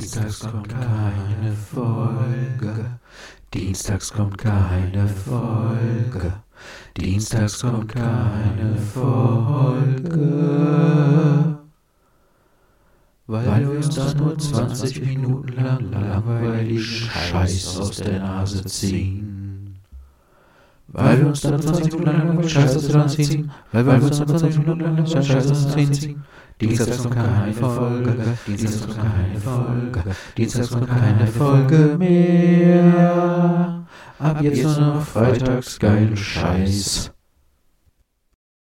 Dienstags kommt keine Folge. Dienstags kommt keine Folge. Dienstags kommt keine Folge. Weil wir uns da nur 20 Minuten lang langweiligen Scheiß aus der Nase ziehen. Weil wir uns da nur 20 Minuten lang langweiligen Scheiß aus der Nase ziehen. Weil wir uns da nur 20 Minuten lang langweiligen Scheiß aus der Nase ziehen. Dienstags kommt keine Folge, Dienstags kommt keine Folge, Dienstags kommt keine Folge mehr. Ab jetzt nur noch freitags geilen Scheiß.